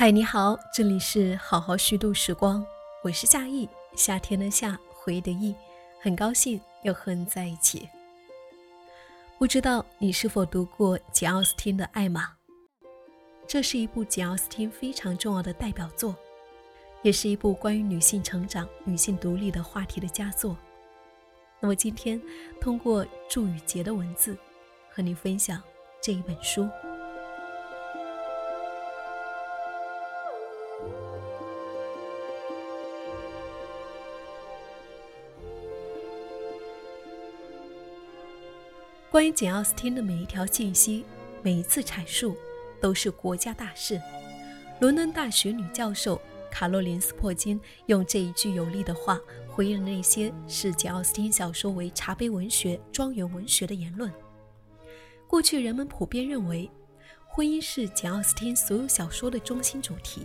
嗨，你好，这里是好好虚度时光，我是夏意，夏天的夏，回忆的忆，很高兴又和你在一起。不知道你是否读过简·奥斯汀的《爱玛》？这是一部简·奥斯汀非常重要的代表作，也是一部关于女性成长、女性独立的话题的佳作。那么今天通过祝雨杰的文字，和你分享这一本书。关于简·奥斯汀的每一条信息，每一次阐述，都是国家大事。伦敦大学女教授卡洛琳·斯珀金用这一句有力的话回应了那些视简·奥斯汀小说为茶杯文学、庄园文学的言论。过去人们普遍认为，婚姻是简·奥斯汀所有小说的中心主题。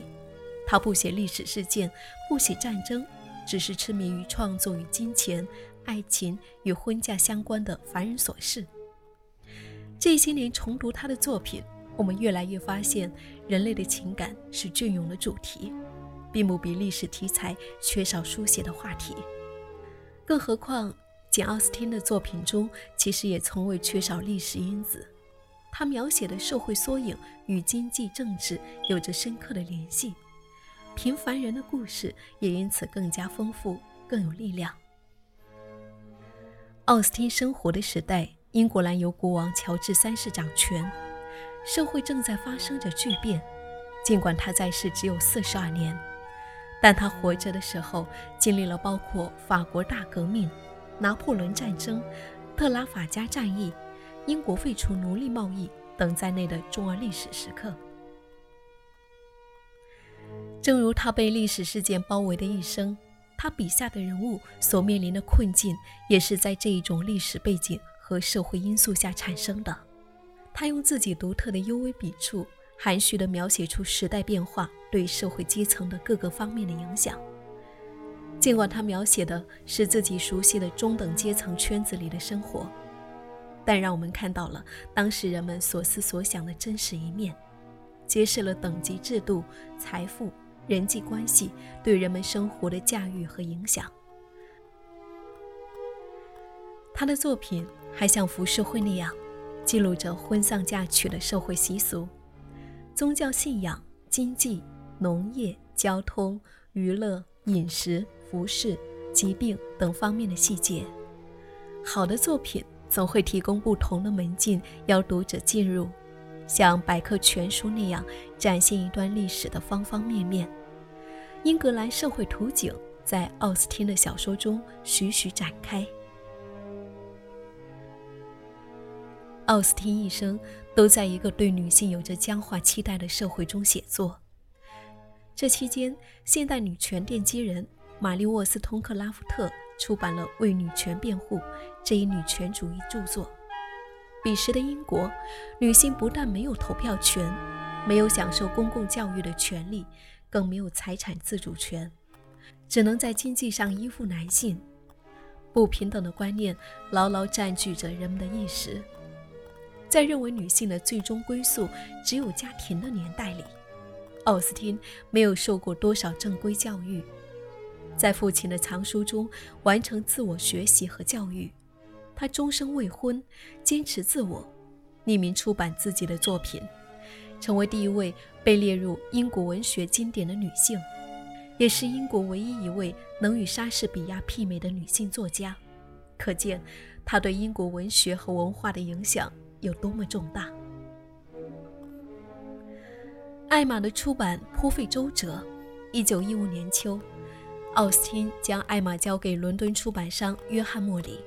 他不写历史事件，不写战争，只是痴迷于创作与金钱、爱情与婚嫁相关的凡人琐事。这些年重读他的作品，我们越来越发现，人类的情感是隽永的主题，并不比历史题材缺少书写的话题。更何况，简·奥斯汀的作品中其实也从未缺少历史因子。他描写的社会缩影与经济政治有着深刻的联系，平凡人的故事也因此更加丰富、更有力量。奥斯汀生活的时代。英格兰由国王乔治三世掌权，社会正在发生着巨变。尽管他在世只有四十二年，但他活着的时候经历了包括法国大革命、拿破仑战争、特拉法加战役、英国废除奴隶贸易等在内的重要历史时刻。正如他被历史事件包围的一生，他笔下的人物所面临的困境，也是在这一种历史背景。和社会因素下产生的，他用自己独特的幽微笔触，含蓄地描写出时代变化对社会阶层的各个方面的影响。尽管他描写的是自己熟悉的中等阶层圈子里的生活，但让我们看到了当时人们所思所想的真实一面，揭示了等级制度、财富、人际关系对人们生活的驾驭和影响。他的作品。还像浮世绘那样，记录着婚丧嫁娶的社会习俗、宗教信仰、经济、农业、交通、娱乐、饮食、服饰、疾病等方面的细节。好的作品总会提供不同的门径，邀读者进入，像百科全书那样展现一段历史的方方面面。英格兰社会图景在奥斯汀的小说中徐徐展开。奥斯汀一生都在一个对女性有着僵化期待的社会中写作。这期间，现代女权奠基人玛丽沃斯通克拉夫特出版了《为女权辩护》这一女权主义著作。彼时的英国，女性不但没有投票权，没有享受公共教育的权利，更没有财产自主权，只能在经济上依附男性。不平等的观念牢牢占据着人们的意识。在认为女性的最终归宿只有家庭的年代里，奥斯汀没有受过多少正规教育，在父亲的藏书中完成自我学习和教育。她终生未婚，坚持自我，匿名出版自己的作品，成为第一位被列入英国文学经典的女性，也是英国唯一一位能与莎士比亚媲美的女性作家。可见，她对英国文学和文化的影响。有多么重大？艾玛的出版颇费周折。一九一五年秋，奥斯汀将艾玛交给伦敦出版商约翰·莫里。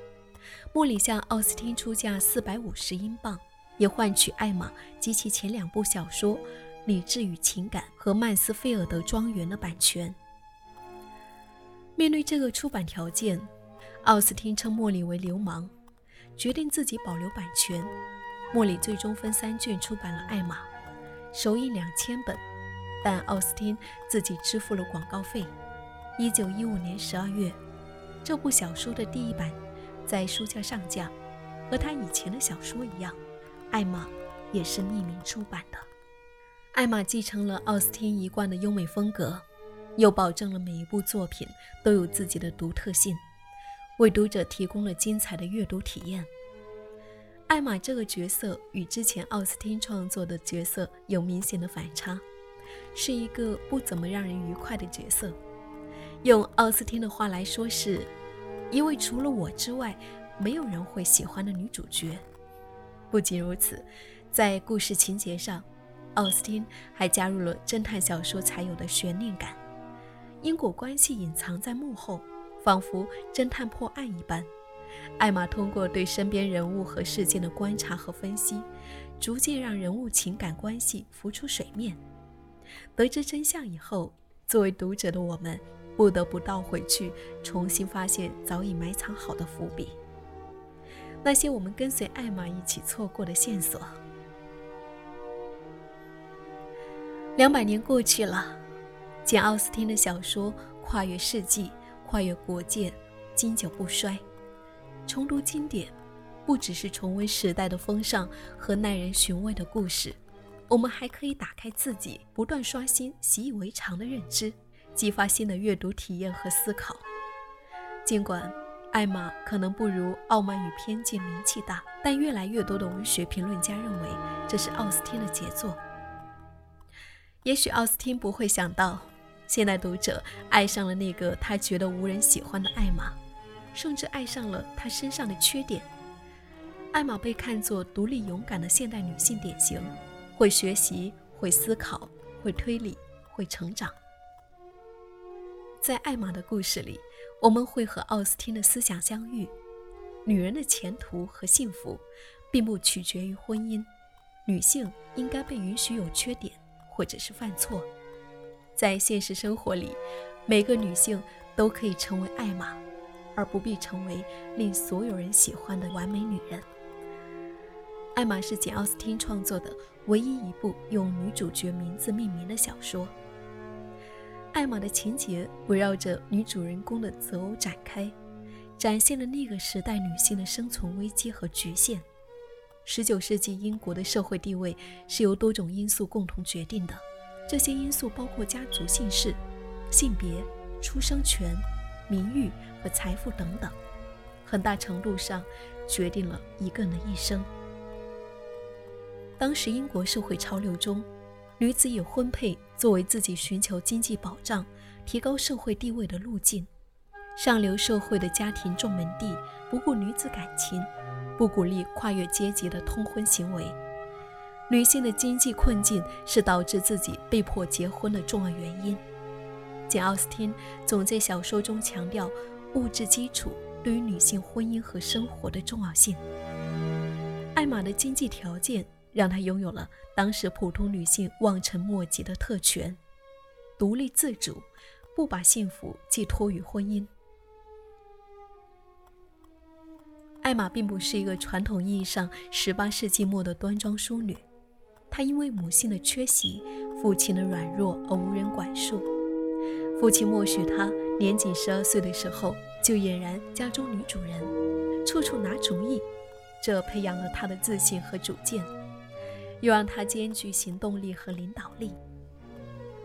莫里向奥斯汀出价四百五十英镑，也换取艾玛及其前两部小说《理智与情感》和《曼斯菲尔德庄园》的版权。面对这个出版条件，奥斯汀称莫里为流氓，决定自己保留版权。莫里最终分三卷出版了《艾玛》，首印两千本，但奥斯汀自己支付了广告费。一九一五年十二月，这部小说的第一版在书架上架，和他以前的小说一样，《艾玛》也是匿名出版的。《艾玛继承了奥斯汀一贯的优美风格，又保证了每一部作品都有自己的独特性，为读者提供了精彩的阅读体验。艾玛这个角色与之前奥斯汀创作的角色有明显的反差，是一个不怎么让人愉快的角色。用奥斯汀的话来说，是一位除了我之外没有人会喜欢的女主角。不仅如此，在故事情节上，奥斯汀还加入了侦探小说才有的悬念感，因果关系隐藏在幕后，仿佛侦探破案一般。艾玛通过对身边人物和事件的观察和分析，逐渐让人物情感关系浮出水面。得知真相以后，作为读者的我们不得不倒回去，重新发现早已埋藏好的伏笔，那些我们跟随艾玛一起错过的线索。两百年过去了，简·奥斯汀的小说跨越世纪，跨越国界，经久不衰。重读经典，不只是重温时代的风尚和耐人寻味的故事，我们还可以打开自己，不断刷新习以为常的认知，激发新的阅读体验和思考。尽管艾玛可能不如《傲慢与偏见》名气大，但越来越多的文学评论家认为这是奥斯汀的杰作。也许奥斯汀不会想到，现代读者爱上了那个他觉得无人喜欢的艾玛。甚至爱上了她身上的缺点。艾玛被看作独立勇敢的现代女性典型，会学习，会思考，会推理，会成长。在艾玛的故事里，我们会和奥斯汀的思想相遇。女人的前途和幸福，并不取决于婚姻。女性应该被允许有缺点，或者是犯错。在现实生活里，每个女性都可以成为艾玛。而不必成为令所有人喜欢的完美女人。艾玛是简·奥斯汀创作的唯一一部用女主角名字命名的小说。艾玛的情节围绕着女主人公的择偶展开，展现了那个时代女性的生存危机和局限。19世纪英国的社会地位是由多种因素共同决定的，这些因素包括家族姓氏、性别、出生权。名誉和财富等等，很大程度上决定了一个人的一生。当时英国社会潮流中，女子以婚配作为自己寻求经济保障、提高社会地位的路径。上流社会的家庭重门第不顾女子感情，不鼓励跨越阶级的通婚行为。女性的经济困境是导致自己被迫结婚的重要原因。简·奥斯汀总在小说中强调物质基础对于女性婚姻和生活的重要性。艾玛的经济条件让她拥有了当时普通女性望尘莫及的特权：独立自主，不把幸福寄托于婚姻。艾玛并不是一个传统意义上18世纪末的端庄淑女，她因为母性的缺席、父亲的软弱而无人管束。父亲默许他年仅十二岁的时候就俨然家中女主人，处处拿主意，这培养了她的自信和主见，又让她兼具行动力和领导力。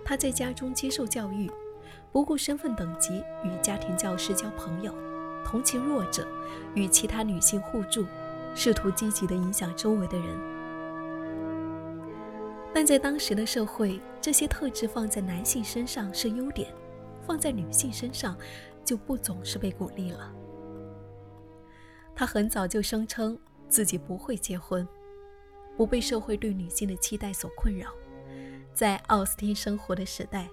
她在家中接受教育，不顾身份等级，与家庭教师交朋友，同情弱者，与其他女性互助，试图积极地影响周围的人。但在当时的社会，这些特质放在男性身上是优点，放在女性身上就不总是被鼓励了。他很早就声称自己不会结婚，不被社会对女性的期待所困扰。在奥斯汀生活的时代，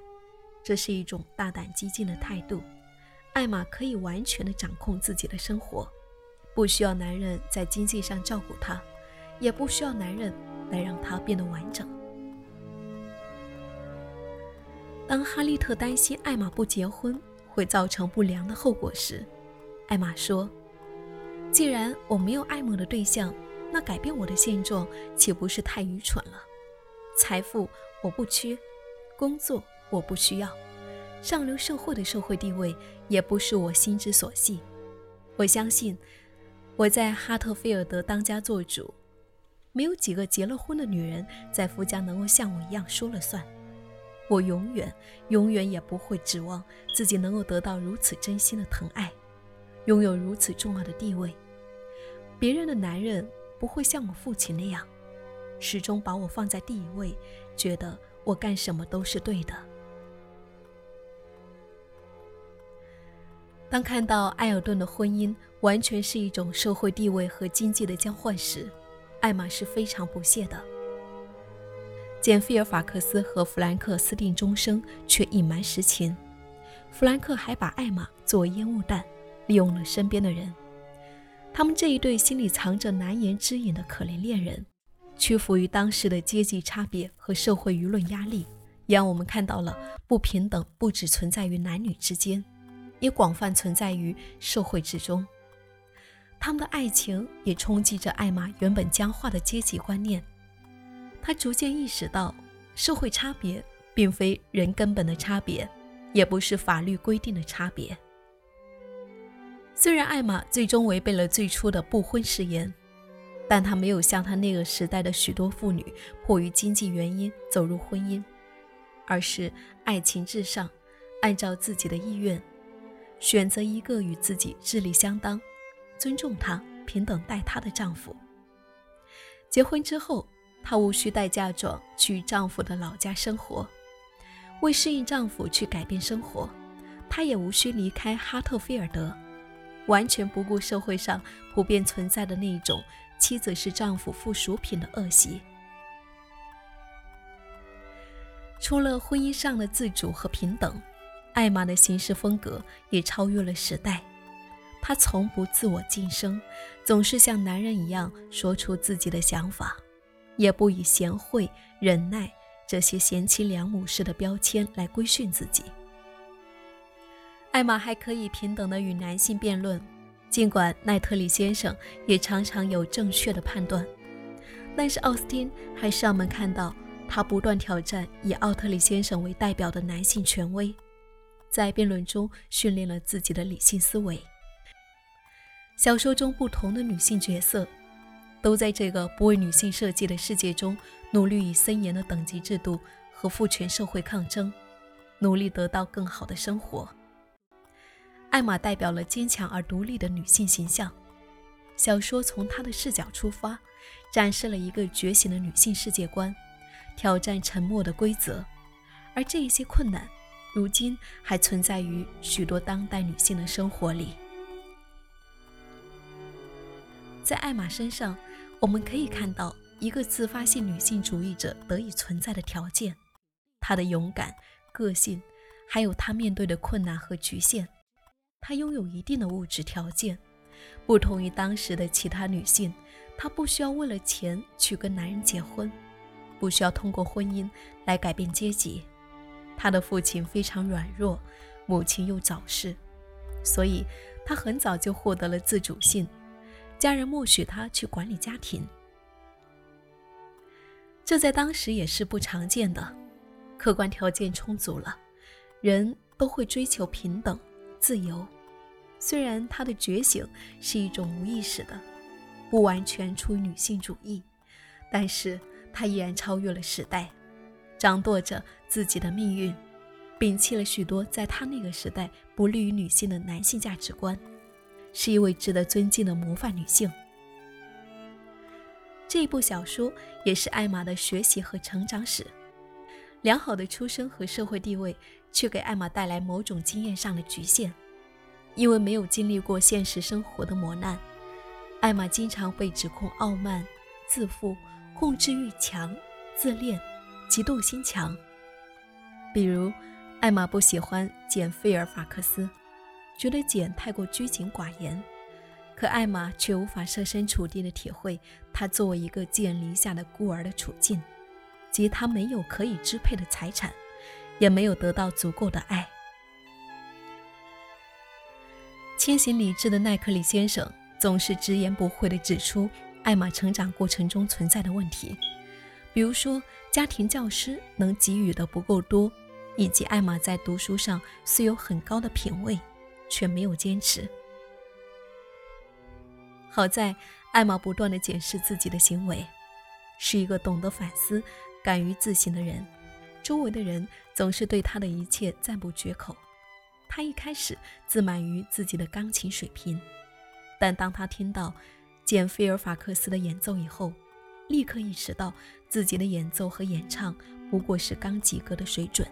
这是一种大胆激进的态度。艾玛可以完全的掌控自己的生活，不需要男人在经济上照顾她，也不需要男人来让她变得完整。当哈利特担心艾玛不结婚会造成不良的后果时，艾玛说：“既然我没有爱慕的对象，那改变我的现状岂不是太愚蠢了？财富我不缺，工作我不需要，上流社会的社会地位也不是我心之所系。我相信我在哈特菲尔德当家做主，没有几个结了婚的女人在夫家能够像我一样说了算。我永远、永远也不会指望自己能够得到如此真心的疼爱，拥有如此重要的地位。别人的男人不会像我父亲那样，始终把我放在第一位，觉得我干什么都是对的。当看到埃尔顿的婚姻完全是一种社会地位和经济的交换时，艾玛是非常不屑的。简·菲尔法克斯和弗兰克私定终生，却隐瞒实情。弗兰克还把艾玛作为烟雾弹，利用了身边的人。他们这一对心里藏着难言之隐的可怜恋人，屈服于当时的阶级差别和社会舆论压力，也让我们看到了不平等不只存在于男女之间，也广泛存在于社会之中。他们的爱情也冲击着艾玛原本僵化的阶级观念。他逐渐意识到，社会差别并非人根本的差别，也不是法律规定的差别。虽然艾玛最终违背了最初的不婚誓言，但她没有像她那个时代的许多妇女迫于经济原因走入婚姻，而是爱情至上，按照自己的意愿，选择一个与自己智力相当、尊重她、平等待她的丈夫。结婚之后。她无需带嫁妆去丈夫的老家生活，为适应丈夫去改变生活，她也无需离开哈特菲尔德，完全不顾社会上普遍存在的那种妻子是丈夫附属品的恶习。除了婚姻上的自主和平等，艾玛的行事风格也超越了时代。她从不自我晋升，总是像男人一样说出自己的想法。也不以贤惠、忍耐这些贤妻良母式的标签来规训自己。艾玛还可以平等地与男性辩论，尽管奈特里先生也常常有正确的判断，但是奥斯汀还是让我们看到他不断挑战以奥特里先生为代表的男性权威，在辩论中训练了自己的理性思维。小说中不同的女性角色。都在这个不为女性设计的世界中，努力与森严的等级制度和父权社会抗争，努力得到更好的生活。艾玛代表了坚强而独立的女性形象。小说从她的视角出发，展示了一个觉醒的女性世界观，挑战沉默的规则。而这一些困难，如今还存在于许多当代女性的生活里。在艾玛身上。我们可以看到一个自发性女性主义者得以存在的条件：她的勇敢、个性，还有她面对的困难和局限。她拥有一定的物质条件，不同于当时的其他女性，她不需要为了钱去跟男人结婚，不需要通过婚姻来改变阶级。她的父亲非常软弱，母亲又早逝，所以她很早就获得了自主性。家人默许他去管理家庭，这在当时也是不常见的。客观条件充足了，人都会追求平等、自由。虽然他的觉醒是一种无意识的，不完全出于女性主义，但是他依然超越了时代，掌舵着自己的命运，摒弃了许多在他那个时代不利于女性的男性价值观。是一位值得尊敬的模范女性。这部小说也是艾玛的学习和成长史。良好的出身和社会地位，却给艾玛带来某种经验上的局限，因为没有经历过现实生活的磨难，艾玛经常被指控傲慢、自负、控制欲强、自恋、嫉妒心强。比如，艾玛不喜欢简·菲尔法克斯。觉得简太过拘谨寡言，可艾玛却无法设身处地地体会他作为一个寄人篱下的孤儿的处境，即他没有可以支配的财产，也没有得到足够的爱。清醒理智的奈克里先生总是直言不讳地指出艾玛成长过程中存在的问题，比如说家庭教师能给予的不够多，以及艾玛在读书上虽有很高的品味。却没有坚持。好在艾玛不断地检视自己的行为，是一个懂得反思、敢于自省的人，周围的人总是对他的一切赞不绝口。他一开始自满于自己的钢琴水平，但当他听到简·菲尔法克斯的演奏以后，立刻意识到自己的演奏和演唱不过是刚及格的水准。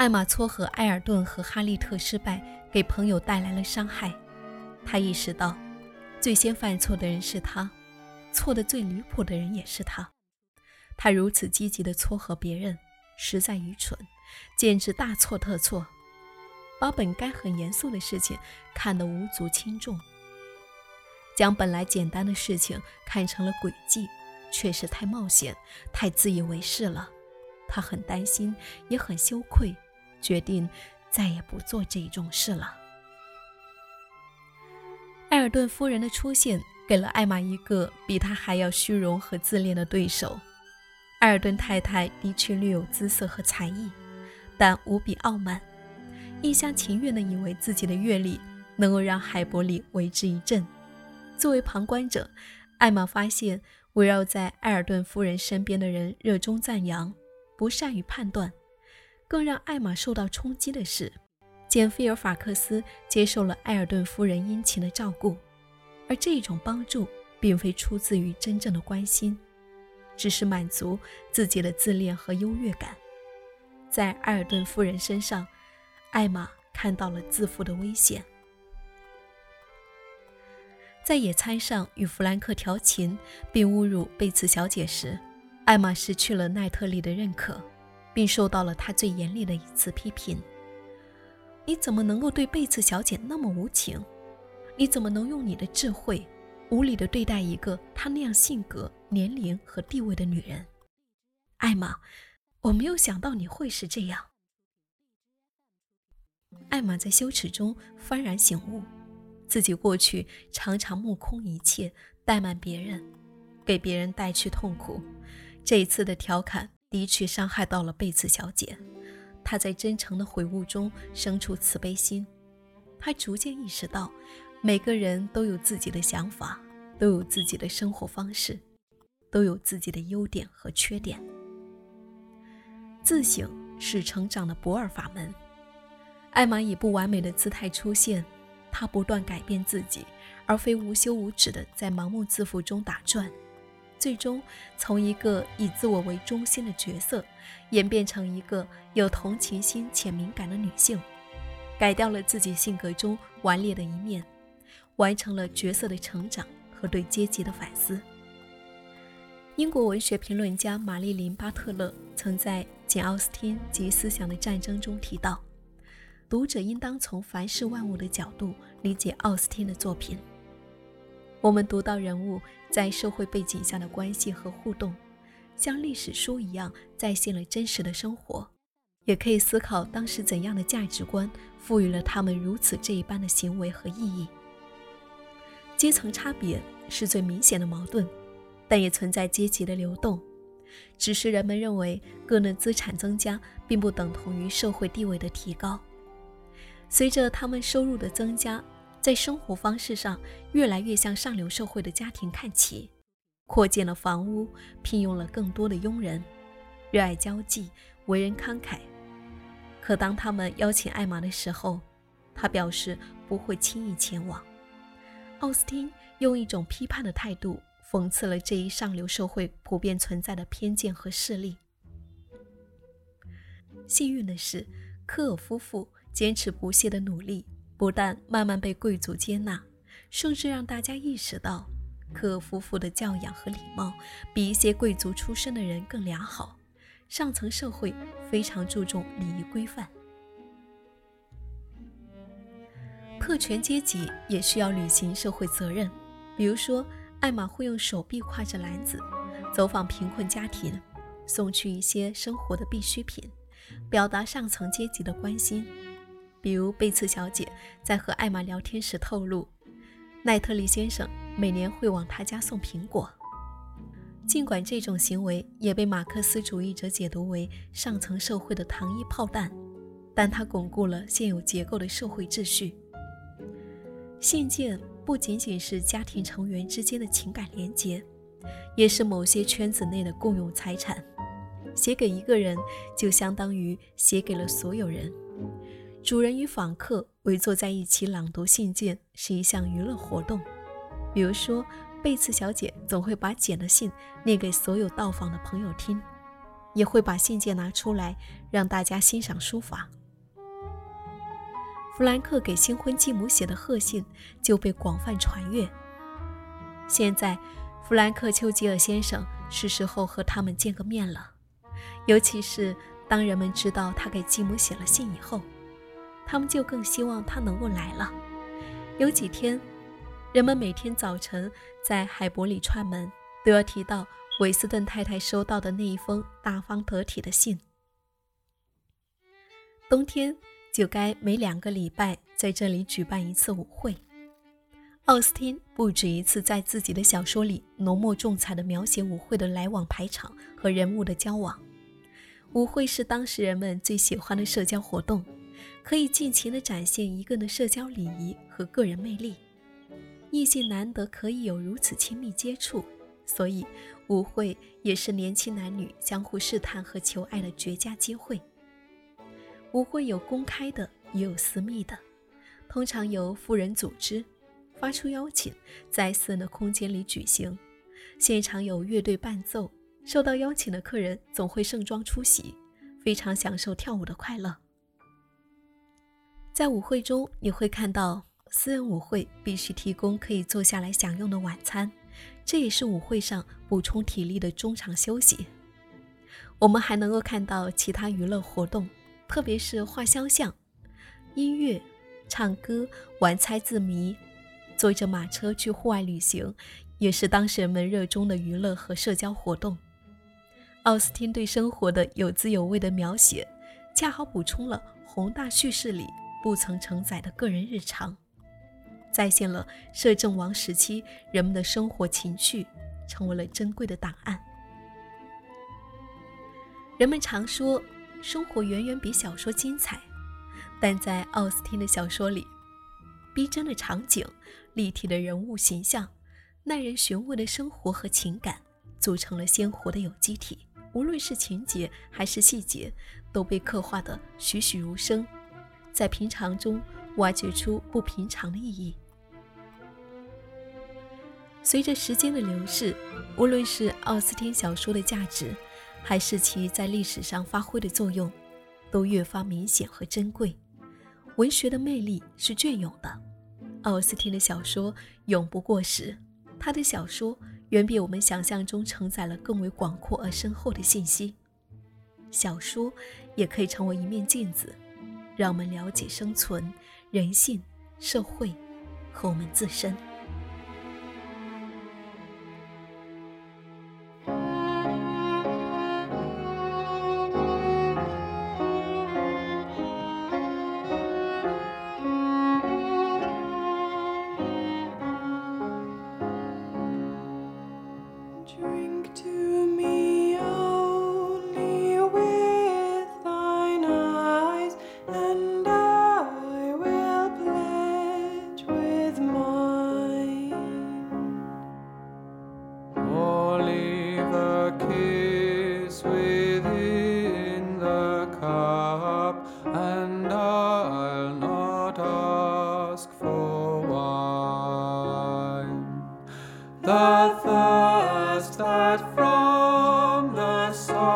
艾玛撮合埃尔顿和哈利特失败，给朋友带来了伤害。他意识到，最先犯错的人是他，错的最离谱的人也是他。他如此积极地撮合别人，实在愚蠢，简直大错特错，把本该很严肃的事情看得无足轻重，将本来简单的事情看成了诡计，确实太冒险，太自以为是了。他很担心，也很羞愧。决定再也不做这种事了。埃尔顿夫人的出现给了艾玛一个比她还要虚荣和自恋的对手。埃尔顿太太的确略有姿色和才艺，但无比傲慢，一厢情愿地以为自己的阅历能够让海伯里为之一振。作为旁观者，艾玛发现围绕在埃尔顿夫人身边的人热衷赞扬，不善于判断。更让艾玛受到冲击的是，简·菲尔法克斯接受了埃尔顿夫人殷勤的照顾，而这种帮助并非出自于真正的关心，只是满足自己的自恋和优越感。在埃尔顿夫人身上，艾玛看到了自负的危险。在野餐上与弗兰克调情并侮辱贝茨小姐时，艾玛失去了奈特利的认可。并受到了他最严厉的一次批评。你怎么能够对贝茨小姐那么无情？你怎么能用你的智慧无理地对待一个她那样性格、年龄和地位的女人？艾玛，我没有想到你会是这样。艾玛在羞耻中幡然醒悟，自己过去常常目空一切，怠慢别人，给别人带去痛苦。这一次的调侃。的确伤害到了贝茨小姐，她在真诚的悔悟中生出慈悲心。她逐渐意识到，每个人都有自己的想法，都有自己的生活方式，都有自己的优点和缺点。自省是成长的不二法门。艾玛以不完美的姿态出现，她不断改变自己，而非无休无止地在盲目自负中打转。最终，从一个以自我为中心的角色，演变成一个有同情心且敏感的女性，改掉了自己性格中顽劣的一面，完成了角色的成长和对阶级的反思。英国文学评论家玛丽琳·巴特勒曾在《简·奥斯汀及思想的战争》中提到，读者应当从凡事万物的角度理解奥斯汀的作品。我们读到人物在社会背景下的关系和互动，像历史书一样再现了真实的生活，也可以思考当时怎样的价值观赋予了他们如此这一般的行为和意义。阶层差别是最明显的矛盾，但也存在阶级的流动，只是人们认为个人资产增加并不等同于社会地位的提高。随着他们收入的增加。在生活方式上越来越向上流社会的家庭看齐，扩建了房屋，聘用了更多的佣人，热爱交际，为人慷慨。可当他们邀请艾玛的时候，他表示不会轻易前往。奥斯汀用一种批判的态度讽刺了这一上流社会普遍存在的偏见和势力。幸运的是，科尔夫妇坚持不懈的努力。不但慢慢被贵族接纳，甚至让大家意识到，克夫妇的教养和礼貌比一些贵族出身的人更良好。上层社会非常注重礼仪规范，特权阶级也需要履行社会责任。比如说，艾玛会用手臂挎着篮子，走访贫困家庭，送去一些生活的必需品，表达上层阶级的关心。比如贝茨小姐在和艾玛聊天时透露，奈特利先生每年会往她家送苹果。尽管这种行为也被马克思主义者解读为上层社会的糖衣炮弹，但它巩固了现有结构的社会秩序。信件不仅仅是家庭成员之间的情感连结，也是某些圈子内的共有财产。写给一个人，就相当于写给了所有人。主人与访客围坐在一起朗读信件，是一项娱乐活动。比如说，贝茨小姐总会把简的信念给所有到访的朋友听，也会把信件拿出来让大家欣赏书法。弗兰克给新婚继母写的贺信就被广泛传阅。现在，弗兰克·丘吉尔先生是时候和他们见个面了，尤其是当人们知道他给继母写了信以后，他们就更希望他能够来了。有几天。人们每天早晨在海伯里串门，都要提到韦斯顿太太收到的那一封大方得体的信。冬天就该每两个礼拜在这里举办一次舞会。奥斯汀不止一次在自己的小说里浓墨重彩地描写舞会的来往排场和人物的交往。舞会是当时人们最喜欢的社交活动，可以尽情地展现一个人的社交礼仪和个人魅力。异性难得可以有如此亲密接触，所以舞会也是年轻男女相互试探和求爱的绝佳机会。舞会有公开的，也有私密的，通常由富人组织，发出邀请，在私人的空间里举行。现场有乐队伴奏，受到邀请的客人总会盛装出席，非常享受跳舞的快乐。在舞会中，你会看到。私人舞会必须提供可以坐下来享用的晚餐，这也是舞会上补充体力的中场休息。我们还能够看到其他娱乐活动，特别是画肖像、音乐、唱歌、玩猜字谜、坐着马车去户外旅行，也是当事人们热衷的娱乐和社交活动。奥斯汀对生活的有滋有味的描写，恰好补充了宏大叙事里不曾承载的个人日常。再现了摄政王时期人们的生活情趣，成为了珍贵的档案。人们常说，生活远远比小说精彩，但在奥斯汀的小说里，逼真的场景、立体的人物形象、耐人寻味的生活和情感，组成了鲜活的有机体。无论是情节还是细节，都被刻画得栩栩如生，在平常中。挖掘出不平常的意义。随着时间的流逝，无论是奥斯汀小说的价值，还是其在历史上发挥的作用，都越发明显和珍贵。文学的魅力是隽永的，奥斯汀的小说永不过时。他的小说远比我们想象中承载了更为广阔而深厚的信息。小说也可以成为一面镜子，让我们了解生存。人性、社会和我们自身。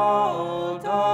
all die.